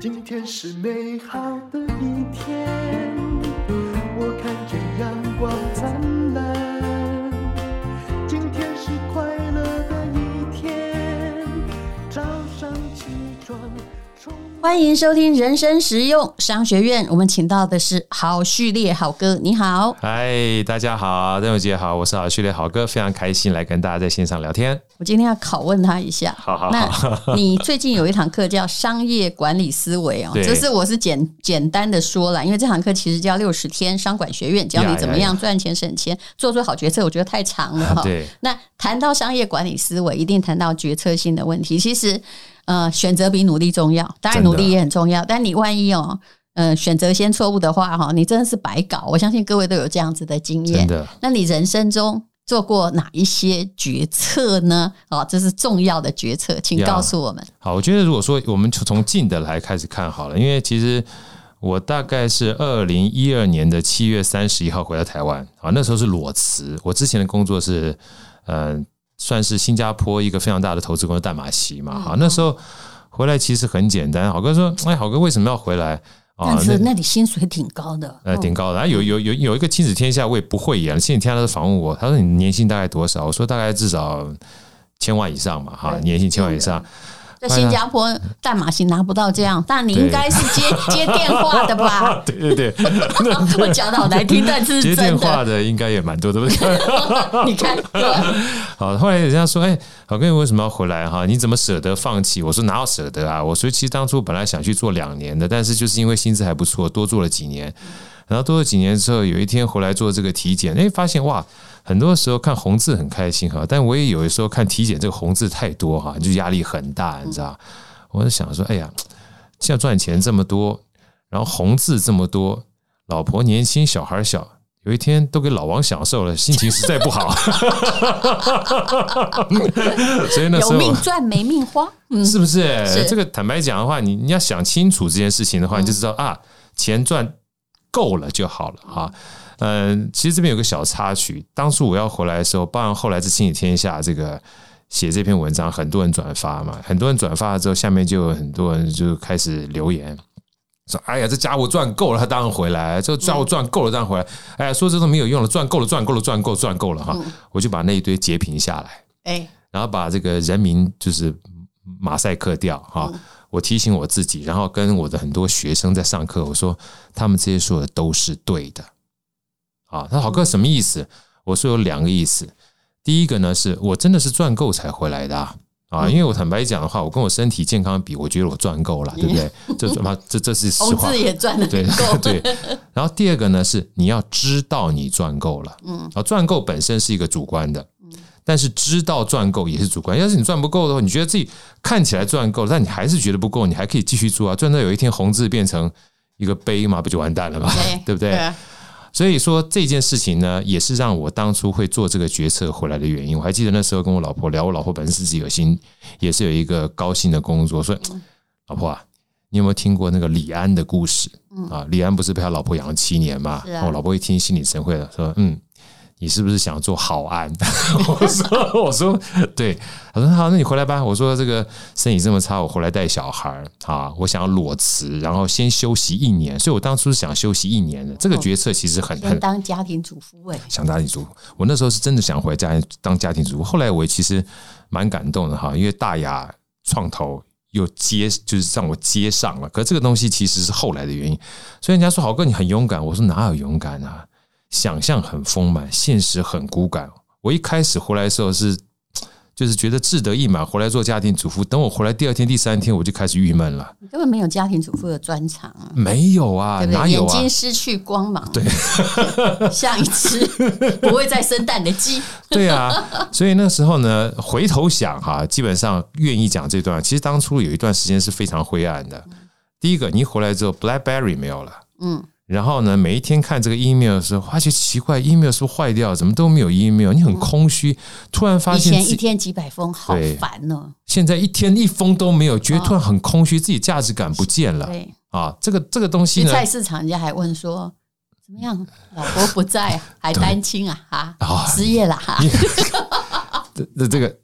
今天是美好的一天，我看见阳光灿烂。欢迎收听人生实用商学院。我们请到的是好序列好哥，你好。嗨，大家好，邓友杰好，我是好序列好哥，非常开心来跟大家在线上聊天。我今天要拷问他一下。好好好。那你最近有一堂课叫商业管理思维哦，这是我是简简单的说了，因为这堂课其实叫六十天商管学院，教你怎么样赚钱省钱，做出好决策。我觉得太长了哈。对。那谈到商业管理思维，一定谈到决策性的问题。其实。呃，选择比努力重要，当然努力也很重要。但你万一哦，呃，选择先错误的话哈，你真的是白搞。我相信各位都有这样子的经验。那你人生中做过哪一些决策呢？哦，这是重要的决策，请告诉我们。好，我觉得如果说我们从近的来开始看好了，因为其实我大概是二零一二年的七月三十一号回到台湾啊，那时候是裸辞。我之前的工作是呃。算是新加坡一个非常大的投资公司淡马锡嘛，好，那时候回来其实很简单。好哥说：“哎，好哥为什么要回来啊？但是那里薪水挺高的，呃，挺高的。然后有有有有一个亲子天下，我也不会演。亲子天下他访问我，他说你年薪大概多少？我说大概至少千万以上嘛，哈，年薪千万以上。”在新加坡，淡马锡拿不到这样，但你应该是接接电话的吧？对 对对，我讲的好难听，但是接电话的应该也蛮多的，对不对？你看，好，后来人家说，哎，好哥，你为什么要回来哈？你怎么舍得放弃？我说哪有舍得啊？我说其实当初本来想去做两年的，但是就是因为薪资还不错，多做了几年。然后多了几年之后，有一天回来做这个体检，哎，发现哇。很多时候看红字很开心哈，但我也有的时候看体检这个红字太多哈，就压力很大，你知道？我就想说，哎呀，现在赚钱这么多，然后红字这么多，老婆年轻，小孩小，有一天都给老王享受了，心情实在不好。所以那时候有命赚没命花，是不是？是这个坦白讲的话，你你要想清楚这件事情的话，你就知道啊，钱赚够了就好了哈。嗯，其实这边有个小插曲。当初我要回来的时候，包含后来是《亲子天下》这个写这篇文章，很多人转发嘛，很多人转发了之后，下面就有很多人就开始留言说：“哎呀，这家伙赚够了，他当然回来；这家伙赚够了，当然回来。哎呀，说这都没有用了，赚够了，赚够了，赚够，赚够了哈！我就把那一堆截屏下来，哎，然后把这个人名就是马赛克掉哈。我提醒我自己，然后跟我的很多学生在上课，我说他们这些说的都是对的。”啊，他说郝哥什么意思？我说有两个意思。第一个呢，是我真的是赚够才回来的啊，啊，因为我坦白讲的话，我跟我身体健康比，我觉得我赚够了，对不对？这什么？这这是实话。也赚的，对对。然后第二个呢，是你要知道你赚够了，嗯，啊，赚够本身是一个主观的，但是知道赚够也是主观。要是你赚不够的话，你觉得自己看起来赚够了，但你还是觉得不够，你还可以继续做啊，赚到有一天红字变成一个碑嘛，不就完蛋了吗？对不对？所以说这件事情呢，也是让我当初会做这个决策回来的原因。我还记得那时候跟我老婆聊，我老婆本身自己有心，也是有一个高薪的工作。说，老婆啊，你有没有听过那个李安的故事？啊，李安不是被他老婆养了七年嘛？我老婆一听心领神会了，说，嗯。你是不是想做好安？我说，我说，对。他说好，那你回来吧。我说这个生意这么差，我回来带小孩啊。我想要裸辞，然后先休息一年。所以我当初是想休息一年的。这个决策其实很很当家庭主妇哎，想家庭主妇。我那时候是真的想回家当家庭主妇。后来我其实蛮感动的哈，因为大雅创投又接，就是让我接上了。可是这个东西其实是后来的原因。所以人家说郝哥你很勇敢，我说哪有勇敢啊？想象很丰满，现实很骨感。我一开始回来的时候是，就是觉得志得意满，回来做家庭主妇。等我回来第二天、第三天，我就开始郁闷了。你根本没有家庭主妇的专长啊！没有啊，对对哪有啊？眼睛失去光芒，对，像一只不会再生蛋的鸡。对啊，所以那时候呢，回头想哈，基本上愿意讲这段。其实当初有一段时间是非常灰暗的。第一个，你一回来之后，BlackBerry 没有了，嗯。然后呢，每一天看这个 email 的时候，发觉奇怪，email 是不是坏掉？怎么都没有 email？你很空虚，突然发现以前一天几百封，好烦哦。现在一天一封都没有，觉得突然很空虚，自己价值感不见了。对啊，这个这个东西呢，菜市场人家还问说怎么样？老婆不在，还单亲啊？啊，失业了哈。这这个。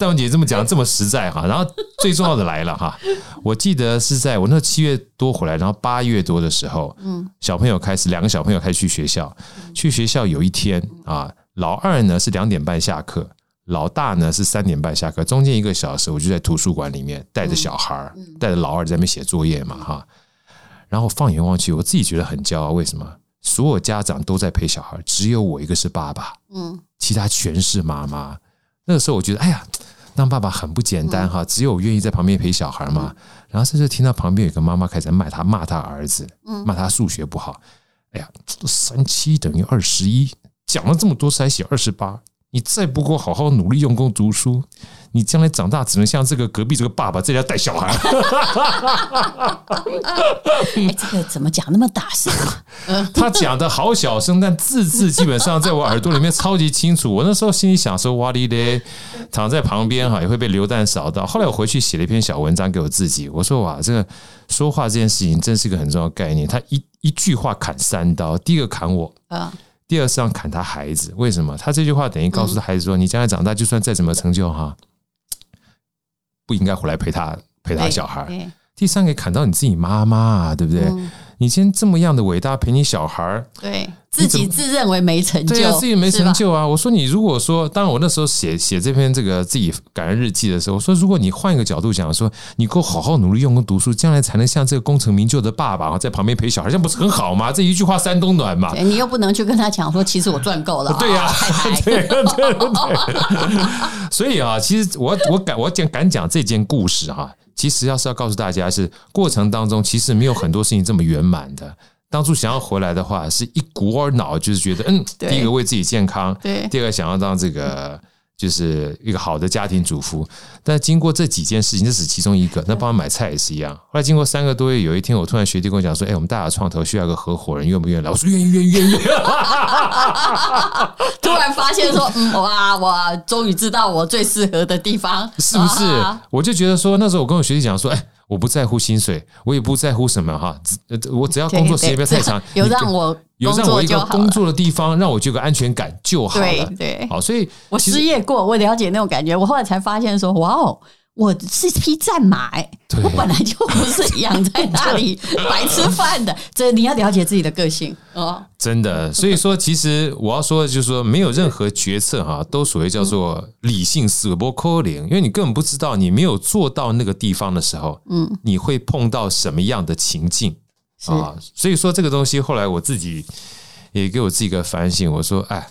戴文姐这么讲这么实在哈，然后最重要的来了哈，我记得是在我那七月多回来，然后八月多的时候，嗯，小朋友开始两个小朋友开始去学校，去学校有一天啊，老二呢是两点半下课，老大呢是三点半下课，中间一个小时我就在图书馆里面带着小孩儿，带着老二在那边写作业嘛哈，然后放眼望去，我自己觉得很骄傲，为什么？所有家长都在陪小孩，只有我一个是爸爸，嗯，其他全是妈妈。那个时候我觉得，哎呀，当爸爸很不简单哈，只有愿意在旁边陪小孩嘛。然后这时候听到旁边有个妈妈开始骂他，骂他儿子，骂他数学不好。哎呀，三七等于二十一，讲了这么多次还写二十八，你再不给我好好努力用功读书。你将来长大只能像这个隔壁这个爸爸在家带小孩。哎，这个怎么讲那么大声啊？他讲的好小声，但字字基本上在我耳朵里面超级清楚。我那时候心里想说：“哇哩嘞，躺在旁边哈也会被流弹扫到。”后来我回去写了一篇小文章给我自己，我说：“哇，这个说话这件事情真是一个很重要的概念。他一一句话砍三刀，第一个砍我啊，第二是要砍他孩子。为什么？他这句话等于告诉他孩子说：你将来长大，就算再怎么成就哈。”不应该回来陪他陪他小孩。第三个砍到你自己妈妈啊，对不对？嗯、你今天这么样的伟大陪你小孩，对自己自认为没成就，对啊，自己没成就啊。我说你如果说，当然我那时候写写这篇这个自己感恩日记的时候，我说如果你换一个角度讲，说你够好好努力用功读书，将来才能像这个功成名就的爸爸在旁边陪小孩，这样不是很好吗？这一句话三冬暖嘛。你又不能去跟他讲说，其实我赚够了。对呀，对对对。所以啊，其实我我敢我讲敢讲这件故事哈。其实要是要告诉大家，是过程当中其实没有很多事情这么圆满的。当初想要回来的话，是一股脑，就是觉得嗯，第一个为自己健康，对，第二个想要当这个。就是一个好的家庭主妇，但经过这几件事情，这是其中一个。那帮他买菜也是一样。后来经过三个多月，有一天我突然学弟跟我讲说：“哎，我们大雅创投需要一个合伙人，愿不愿意来？”我说：“愿意，愿意，愿意。” 突然发现说：“嗯，哇，我终于知道我最适合的地方，是不是？”我就觉得说，那时候我跟我学弟讲说：“哎。”我不在乎薪水，我也不在乎什么哈，我只要工作时间不要太长，有让我有让我一个工作的地方，让我就有个安全感就好了。对对，好，所以我失业过，我了解那种感觉。我后来才发现说，哇哦。我是匹战马，欸，我本来就不是养在那里 白吃饭的。这你要了解自己的个性哦。真的，所以说，其实我要说的就是说，没有任何决策哈，都所谓叫做理性思维，不可能，因为你根本不知道你没有做到那个地方的时候，嗯，你会碰到什么样的情境啊？所以说，这个东西后来我自己也给我自己一个反省，我说，哎。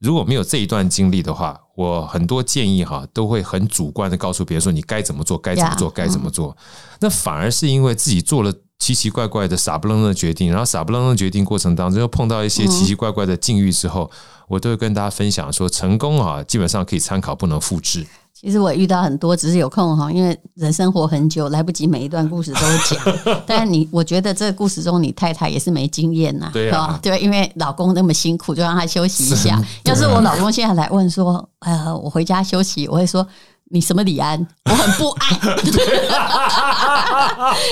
如果没有这一段经历的话，我很多建议哈都会很主观的告诉别人说，你该怎么做，该怎么做，该怎么做。那反而是因为自己做了奇奇怪怪的傻不愣登的决定，然后傻不愣登的决定过程当中又碰到一些奇奇怪怪的境遇之后，我都会跟大家分享说，成功啊基本上可以参考，不能复制。其实我遇到很多，只是有空哈，因为人生活很久，来不及每一段故事都讲。但是你，我觉得这个故事中，你太太也是没经验呐，对吧？对，因为老公那么辛苦，就让他休息一下。要是我老公现在来问说，呃，我回家休息，我会说你什么李安？我很不安。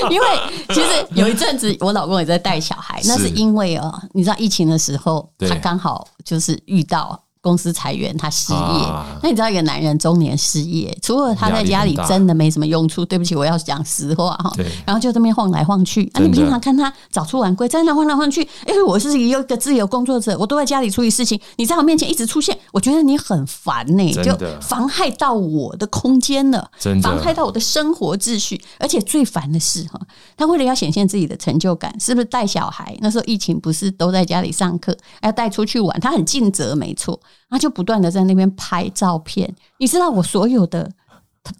因为其实有一阵子，我老公也在带小孩，那是因为哦，你知道疫情的时候，他刚好就是遇到。公司裁员，他失业。啊、那你知道一个男人中年失业，除了他在家里真的没什么用处。对不起，我要讲实话哈。然后就这边晃来晃去。啊，你平常看他早出晚归，在那晃来晃去。哎，我是一个自由工作者，我都在家里处理事情。你在我面前一直出现，我觉得你很烦呢、欸，就妨害到我的空间了，妨害到我的生活秩序。而且最烦的是哈，他为了要显现自己的成就感，是不是带小孩？那时候疫情不是都在家里上课，要带出去玩，他很尽责，没错。他就不断的在那边拍照片，你知道我所有的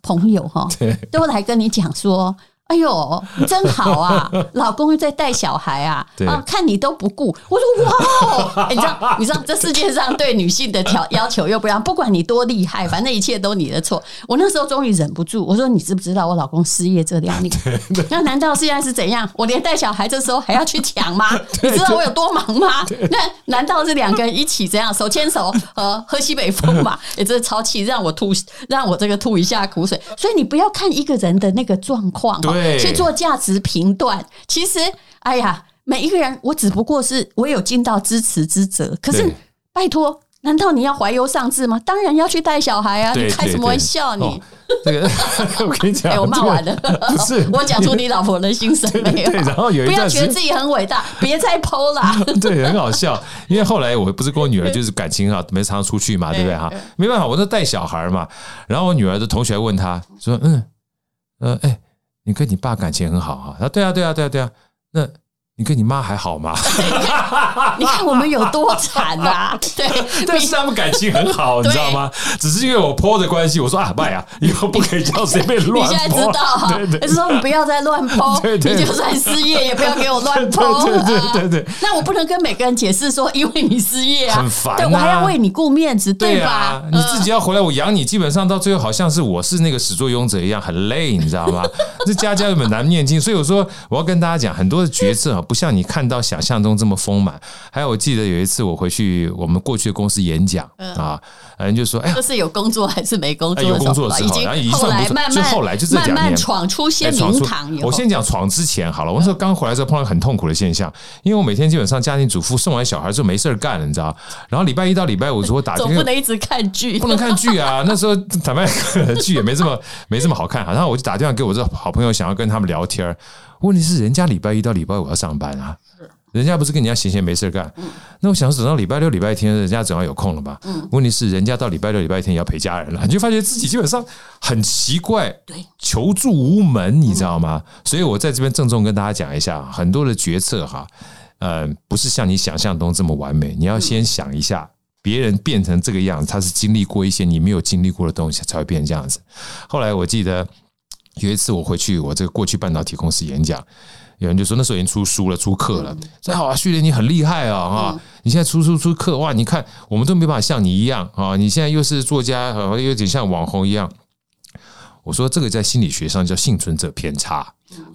朋友哈，都来跟你讲说。哎呦，真好啊！老公又在带小孩啊，啊，看你都不顾。我说哇，你知道，你知道这世界上对女性的条 要求又不一样，不管你多厉害，反正一切都你的错。我那时候终于忍不住，我说你知不知道我老公失业这两年？那难道现在是怎样？我连带小孩这时候还要去抢吗？你知道我有多忙吗？那难道是两个人一起这样手牵手呃喝西北风嘛？也真是超气，让我吐，让我这个吐一下苦水。所以你不要看一个人的那个状况。去做价值评断，其实，哎呀，每一个人，我只不过是我有尽到支持之责。可是，拜托，难道你要怀忧丧志吗？当然要去带小孩啊！你开什么玩笑？你、哦、这个 我跟你讲，欸、我骂完了，不是我讲出你老婆的心声没有？对，然后有一段不要觉得自己很伟大，别再 po 啦。对，很好笑，因为后来我不是跟我女儿就是感情好，没常常出去嘛，对不对哈？没办法，我都带小孩嘛。然后我女儿的同学问她说：“嗯，呃，哎，你跟你爸感情很好哈？”啊：“对啊，对啊，对啊，对啊。”那。你跟你妈还好吗？你看我们有多惨啊！对，但是他们感情很好，你知道吗？只是因为我 po 的关系，我说啊，拜啊，以后不可以叫随便乱 po。你现在知道，对对，说你不要再乱 po，你就算失业也不要给我乱 po。对对对对，那我不能跟每个人解释说，因为你失业啊，很烦，对我还要为你顾面子，对吧？你自己要回来，我养你，基本上到最后好像是我是那个始作俑者一样，很累，你知道吗？这家家有本难念经，所以我说我要跟大家讲很多的决策啊，不像你看到。想象中这么丰满，还有我记得有一次我回去我们过去的公司演讲、嗯、啊，人就说：“哎，这是有工作还是没工作？有工作的时候，然后已经后来慢慢就后来就这两年慢慢闯出些名堂。我先讲闯之前好了，我那时候刚回来的时候碰到很痛苦的现象，因为我每天基本上家庭主妇送完小孩之后没事儿干了，你知道？然后礼拜一到礼拜五如果打，总不能一直看剧，不能看剧啊。那时候坦白剧也没这么没这么好看，然后我就打电话给我这好朋友，想要跟他们聊天。问题是人家礼拜一到礼拜五要上班啊。人家不是跟人家闲闲没事干，嗯、那我想等到礼拜六、礼拜天，人家总要有空了吧？嗯、问题是人家到礼拜六、礼拜天也要陪家人了，你就发觉自己基本上很奇怪，对，求助无门，你知道吗？嗯、所以我在这边郑重跟大家讲一下，很多的决策哈，呃，不是像你想象中这么完美，你要先想一下，别人变成这个样子，他是经历过一些你没有经历过的东西才会变成这样子。后来我记得有一次我回去，我这个过去半导体公司演讲。有人就说那时候已经出书了，出课了。说好啊，旭烈你很厉害啊，啊！你现在出书出课，哇！你看我们都没办法像你一样啊！你现在又是作家，又有点像网红一样。我说这个在心理学上叫幸存者偏差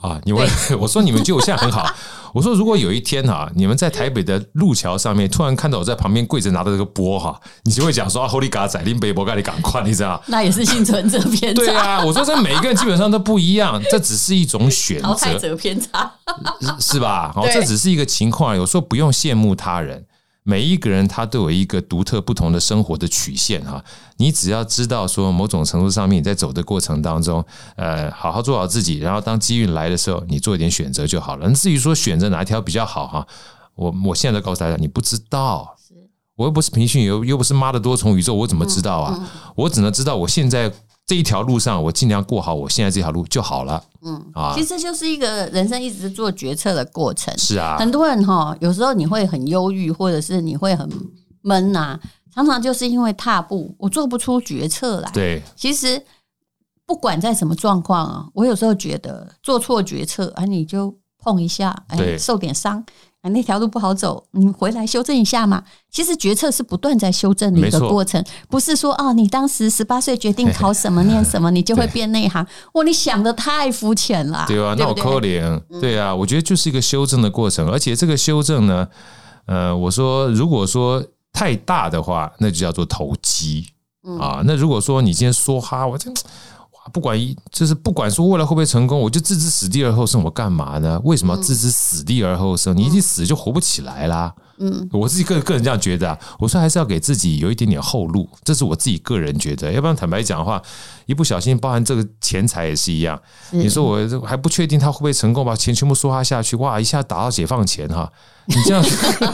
啊！你问 我说你们就现在很好。我说，如果有一天啊，你们在台北的路桥上面突然看到我在旁边跪着拿着这个钵哈，你就会讲说啊，Holy God，在林北博盖你赶快，你知道？那也是幸存者偏差。对啊，我说这每一个人基本上都不一样，这只是一种选择。淘汰者偏差是吧？好，这只是一个情况。有时候不用羡慕他人。每一个人他都有一个独特不同的生活的曲线哈，你只要知道说某种程度上面你在走的过程当中，呃，好好做好自己，然后当机遇来的时候，你做一点选择就好了。至于说选择哪一条比较好哈，我我现在都告诉大家，你不知道，我又不是平行又又不是妈的多重宇宙，我怎么知道啊？我只能知道我现在。这一条路上，我尽量过好我现在这条路就好了。嗯啊，其实就是一个人生一直做决策的过程。是啊，很多人哈，有时候你会很忧郁，或者是你会很闷呐，常常就是因为踏步，我做不出决策来。对，其实不管在什么状况啊，我有时候觉得做错决策啊，你就碰一下，哎，受点伤。啊，那条路不好走，你回来修正一下嘛。其实决策是不断在修正的一个过程，不是说哦，你当时十八岁决定 考什么念什么，你就会 变内行。哇，你想的太肤浅了。对啊，那我扣脸。对啊，我觉得就是一个修正的过程，而且这个修正呢，呃，我说如果说太大的话，那就叫做投机啊。那如果说你今天梭哈，我这。不管一就是不管说未来会不会成功，我就置之死地而后生，我干嘛呢？为什么要置之死地而后生？你一死就活不起来啦。嗯我自己个个人这样觉得啊。我说还是要给自己有一点点后路，这是我自己个人觉得。要不然坦白讲的话，一不小心，包含这个钱财也是一样。你说我还不确定他会不会成功，把钱全部梭哈下去，哇，一下打到解放前哈。你这样，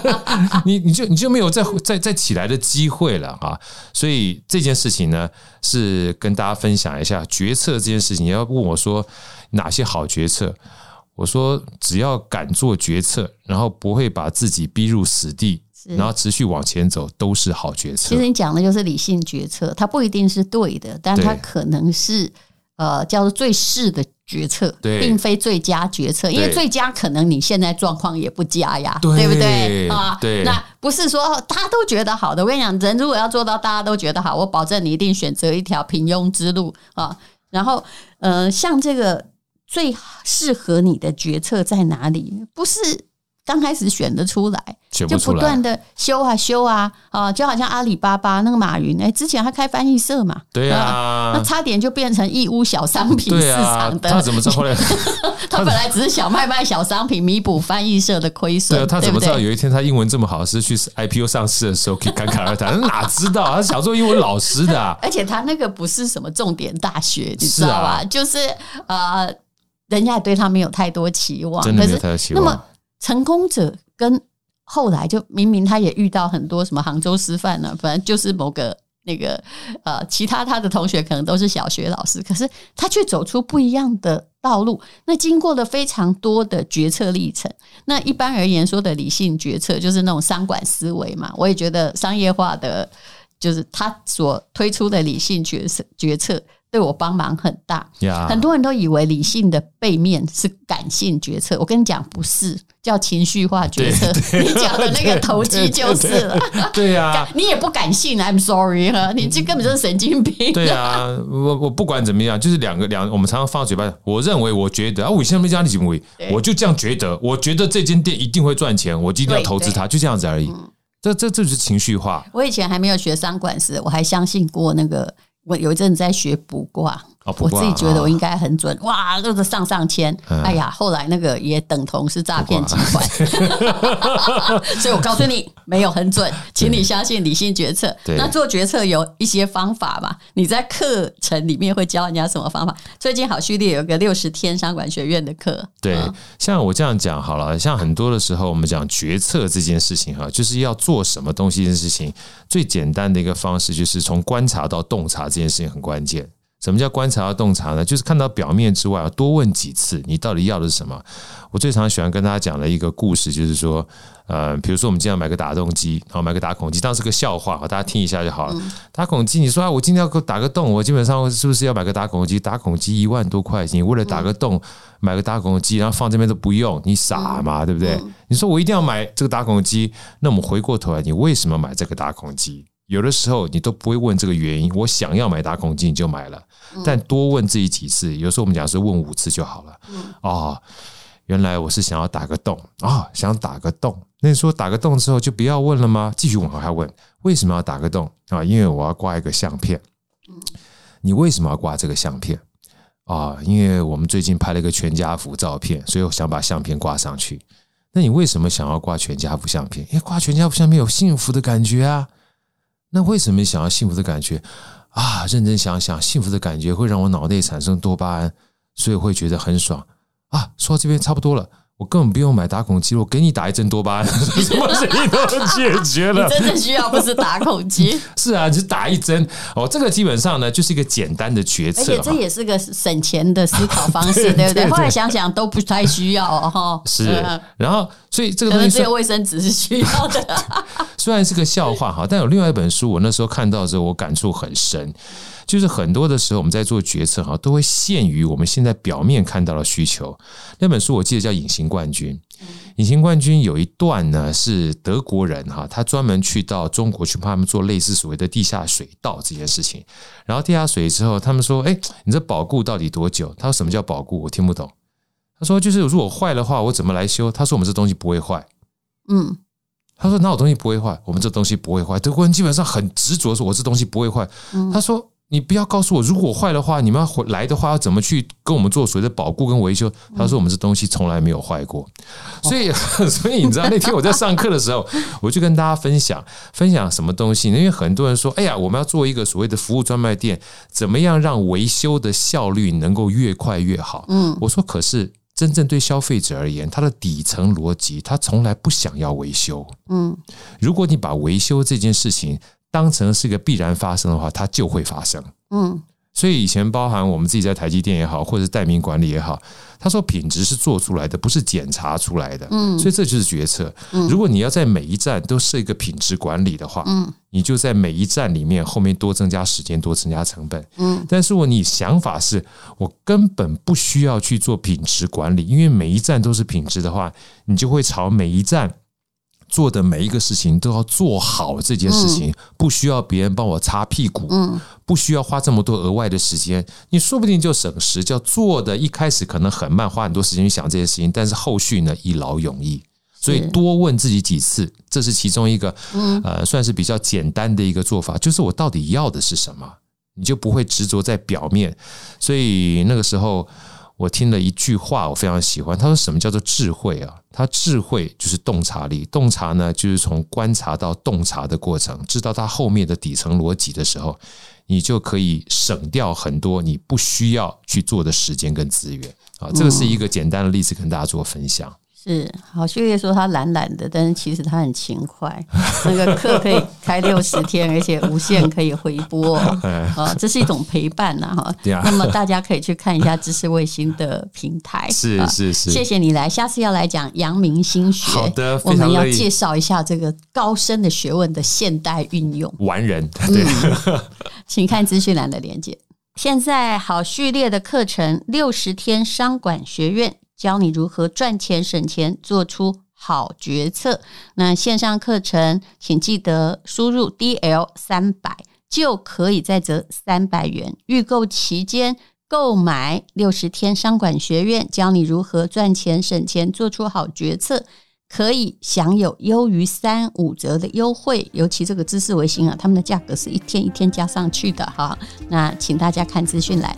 你你就你就没有再再再起来的机会了啊！所以这件事情呢，是跟大家分享一下决策这件事情。你要问我说哪些好决策？我说只要敢做决策，然后不会把自己逼入死地，然后持续往前走，都是好决策。其实你讲的就是理性决策，它不一定是对的，但它可能是呃叫做最适的。决策并非最佳决策，因为最佳可能你现在状况也不佳呀，对不对啊？对，那不是说大家都觉得好的。我跟你讲，人如果要做到大家都觉得好，我保证你一定选择一条平庸之路啊。然后，呃，像这个最适合你的决策在哪里？不是刚开始选得出来，就不断的修啊修啊啊，就好像阿里巴巴那个马云，哎，之前他开翻译社嘛，对啊，那差点就变成义乌小商品市场的。他怎么知道后来？他本来只是小卖卖小商品，弥补翻译社的亏损。对啊，他怎么知道有一天他英文这么好，是去 IPO 上市的时候可以侃侃而谈？哪知道他想做英文老师的，而且他那个不是什么重点大学，你知道吧？就是呃，人家也对他没有太多期望，真的没有太多期望。那么成功者跟后来就明明他也遇到很多什么杭州师范呢，反正就是某个那个呃，其他他的同学可能都是小学老师，可是他却走出不一样的道路。那经过了非常多的决策历程，那一般而言说的理性决策就是那种商管思维嘛。我也觉得商业化的就是他所推出的理性决策决策。对我帮忙很大.很多人都以为理性的背面是感性决策。我跟你讲，不是，叫情绪化决策。你讲的那个投机就是了。对呀、啊，你也不感性，I'm sorry 哈，你这根本就是神经病。对啊，我我不管怎么样，就是两个两，我们常常放在嘴巴。我认为，我觉得啊，我现在没讲你怎么为，我就这样觉得。我觉得这间店一定会赚钱，我一定要投资它，就这样子而已。嗯、这这这就是情绪化。我以前还没有学商管时，我还相信过那个。我有一阵子在学卜卦。我自己觉得我应该很准，哦、哇，都是上上签、嗯。哎呀，后来那个也等同是诈骗集团，所以我告诉你，没有很准，请你相信理性决策。那做决策有一些方法吧？你在课程里面会教人家什么方法？最近好序列有个六十天商管学院的课。对，嗯、像我这样讲好了，像很多的时候我们讲决策这件事情哈，就是要做什么东西这件事情，最简单的一个方式就是从观察到洞察这件事情很关键。什么叫观察和洞察呢？就是看到表面之外，要多问几次，你到底要的是什么？我最常喜欢跟大家讲的一个故事，就是说，呃，比如说我们今天买个打洞机，然后买个打孔机，当是个笑话，大家听一下就好了。打孔机，你说啊，我今天要打个洞，我基本上是不是要买个打孔机？打孔机一万多块钱，为了打个洞买个打孔机，然后放这边都不用，你傻嘛？对不对？你说我一定要买这个打孔机，那我们回过头来，你为什么买这个打孔机？有的时候你都不会问这个原因，我想要买打孔机你就买了，但多问自己几次，有时候我们讲是问五次就好了。哦，原来我是想要打个洞啊，哦，想打个洞。那你说打个洞之后就不要问了吗？继续往下问，为什么要打个洞啊？因为我要挂一个相片。你为什么要挂这个相片啊？因为我们最近拍了一个全家福照片，所以我想把相片挂上去。那你为什么想要挂全家福相片？因为挂全家福相片有幸福的感觉啊。那为什么想要幸福的感觉啊？认真想想，幸福的感觉会让我脑内产生多巴胺，所以会觉得很爽啊。说到这边差不多了。我根本不用买打孔机，我给你打一针多巴胺，什么事情都解决了。真的需要不是打孔机？是啊，就打一针哦。这个基本上呢，就是一个简单的决策，而且这也是个省钱的思考方式，对，对不对？后来想想都不太需要哈。是，然后所以这个东西，卫生纸是需要的。虽然是个笑话哈，但有另外一本书，我那时候看到的时候，我感触很深。就是很多的时候，我们在做决策哈，都会限于我们现在表面看到的需求。那本书我记得叫《隐形冠军》，《隐形冠军》有一段呢是德国人哈，他专门去到中国去帮他们做类似所谓的地下水道这件事情。然后地下水之后，他们说：“哎，你这保固到底多久？”他说：“什么叫保固？我听不懂。”他说：“就是如果坏的话，我怎么来修？”他说：“我们这东西不会坏。”嗯，他说：“哪有东西不会坏？我们这东西不会坏。”德国人基本上很执着说：“我这东西不会坏。”他说。你不要告诉我，如果坏的话，你们要回来的话，要怎么去跟我们做所谓的保固跟维修？他说我们这东西从来没有坏过，所以 所以你知道那天我在上课的时候，我就跟大家分享分享什么东西？因为很多人说，哎呀，我们要做一个所谓的服务专卖店，怎么样让维修的效率能够越快越好？嗯，我说可是真正对消费者而言，他的底层逻辑，他从来不想要维修。嗯，如果你把维修这件事情。当成是一个必然发生的话，它就会发生。嗯，所以以前包含我们自己在台积电也好，或者是代名管理也好，他说品质是做出来的，不是检查出来的。嗯，所以这就是决策。如果你要在每一站都设一个品质管理的话，嗯，你就在每一站里面后面多增加时间，多增加成本。嗯，但是如果你想法是我根本不需要去做品质管理，因为每一站都是品质的话，你就会朝每一站。做的每一个事情都要做好，这件事情不需要别人帮我擦屁股，不需要花这么多额外的时间，你说不定就省时。叫做的一开始可能很慢，花很多时间去想这些事情，但是后续呢一劳永逸。所以多问自己几次，这是其中一个，呃，算是比较简单的一个做法，就是我到底要的是什么，你就不会执着在表面。所以那个时候，我听了一句话，我非常喜欢。他说：“什么叫做智慧啊？他智慧就是洞察力，洞察呢，就是从观察到洞察的过程，知道它后面的底层逻辑的时候，你就可以省掉很多你不需要去做的时间跟资源啊。这个是一个简单的例子，跟大家做分享。”是好，序列说他懒懒的，但是其实他很勤快。那个课可以开六十天，而且无限可以回播 啊，这是一种陪伴呐哈。那么大家可以去看一下知识卫星的平台。是是是，谢谢你来，下次要来讲阳明心学。好的，我们要介绍一下这个高深的学问的现代运用。完人，对，嗯，请看资讯栏的连接。现在好序列的课程六十天商管学院。教你如何赚钱省钱，做出好决策。那线上课程，请记得输入 DL 三百，就可以再折三百元。预购期间购买六十天商管学院，教你如何赚钱省钱，做出好决策，可以享有优于三五折的优惠。尤其这个知识维新啊，他们的价格是一天一天加上去的哈。那请大家看资讯来。